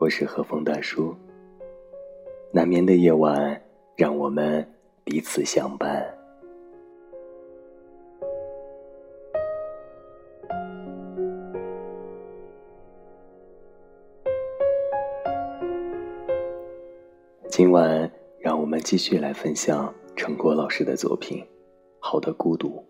我是和风大叔。难眠的夜晚，让我们彼此相伴。今晚，让我们继续来分享陈果老师的作品《好的孤独》。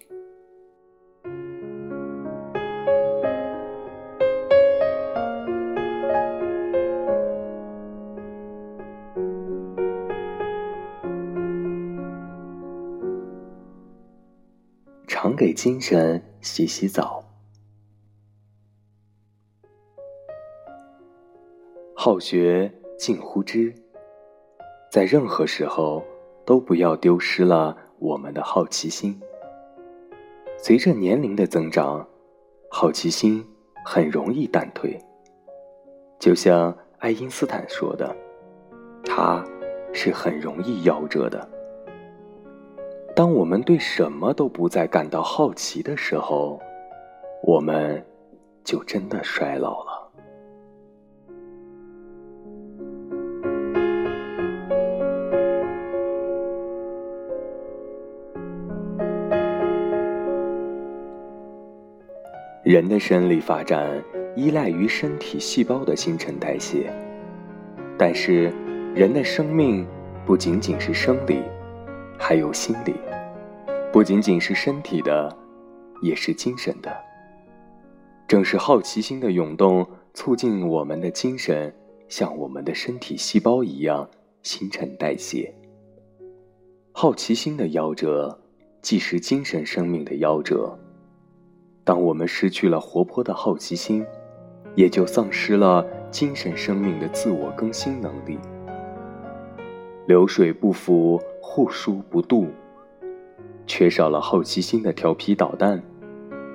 给精神洗洗澡。好学近乎知。在任何时候，都不要丢失了我们的好奇心。随着年龄的增长，好奇心很容易淡退。就像爱因斯坦说的：“它是很容易夭折的。”当我们对什么都不再感到好奇的时候，我们就真的衰老了。人的生理发展依赖于身体细胞的新陈代谢，但是人的生命不仅仅是生理，还有心理，不仅仅是身体的，也是精神的。正是好奇心的涌动，促进我们的精神像我们的身体细胞一样新陈代谢。好奇心的夭折，既是精神生命的夭折。当我们失去了活泼的好奇心，也就丧失了精神生命的自我更新能力。流水不腐，户枢不蠹。缺少了好奇心的调皮捣蛋，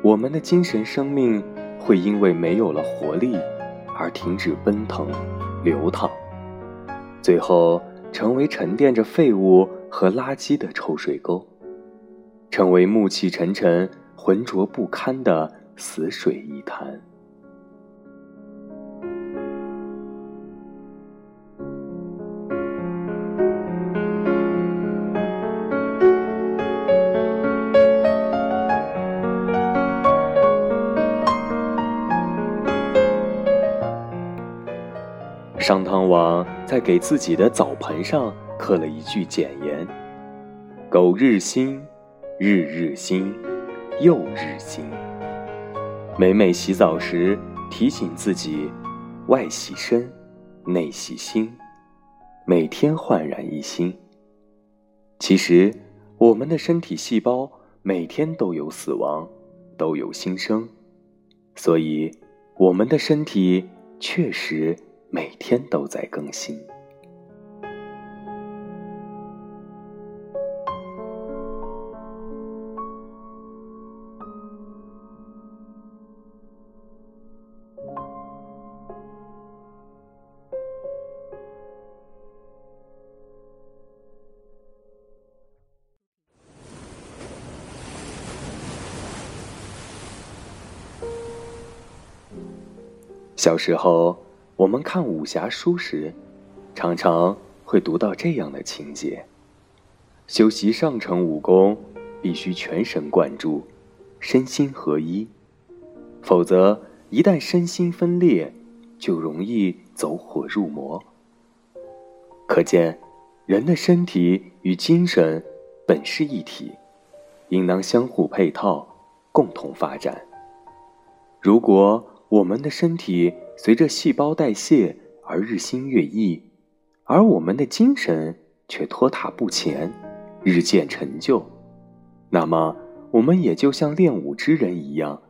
我们的精神生命会因为没有了活力而停止奔腾、流淌，最后成为沉淀着废物和垃圾的臭水沟，成为暮气沉沉。浑浊不堪的死水一潭。商汤王在给自己的澡盆上刻了一句简言：“苟日新，日日新。”又日新，每每洗澡时提醒自己，外洗身，内洗心，每天焕然一新。其实，我们的身体细胞每天都有死亡，都有新生，所以我们的身体确实每天都在更新。小时候，我们看武侠书时，常常会读到这样的情节：修习上乘武功，必须全神贯注，身心合一，否则一旦身心分裂，就容易走火入魔。可见，人的身体与精神本是一体，应当相互配套，共同发展。如果，我们的身体随着细胞代谢而日新月异，而我们的精神却拖沓不前，日渐陈旧。那么，我们也就像练武之人一样，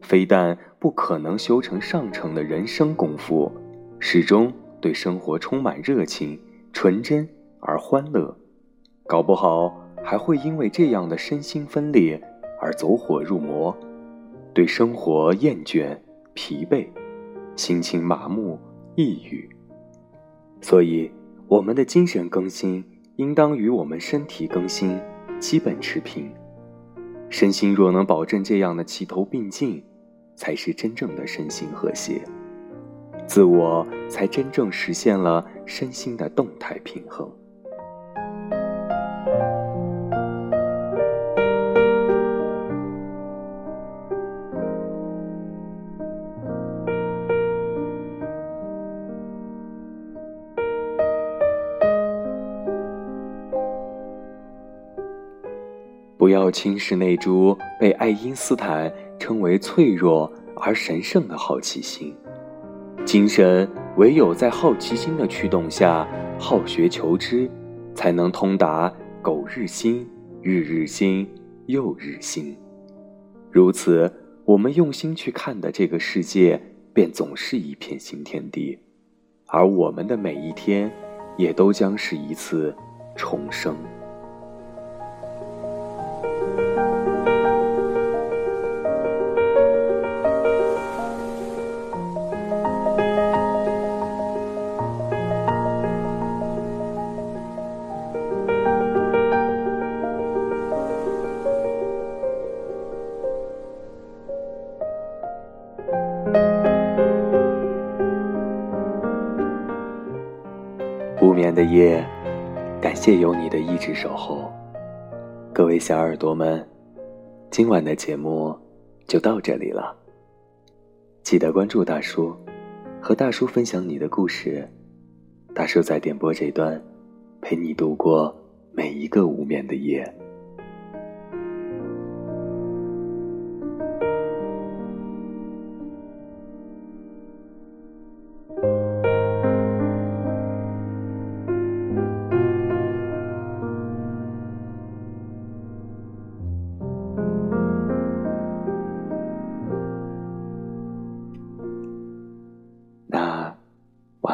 非但不可能修成上乘的人生功夫，始终对生活充满热情、纯真而欢乐，搞不好还会因为这样的身心分裂而走火入魔，对生活厌倦。疲惫，心情麻木，抑郁。所以，我们的精神更新应当与我们身体更新基本持平。身心若能保证这样的齐头并进，才是真正的身心和谐。自我才真正实现了身心的动态平衡。不要轻视那株被爱因斯坦称为脆弱而神圣的好奇心。精神唯有在好奇心的驱动下，好学求知，才能通达苟日新，日日新，又日新。如此，我们用心去看的这个世界，便总是一片新天地，而我们的每一天，也都将是一次重生。无眠的夜，感谢有你的一直守候。各位小耳朵们，今晚的节目就到这里了。记得关注大叔，和大叔分享你的故事。大叔在点播这段，陪你度过每一个无眠的夜。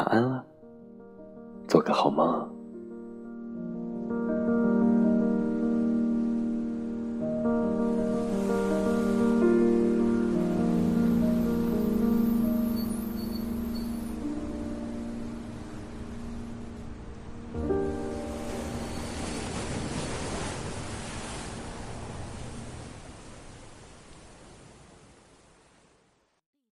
晚安了，做个好梦。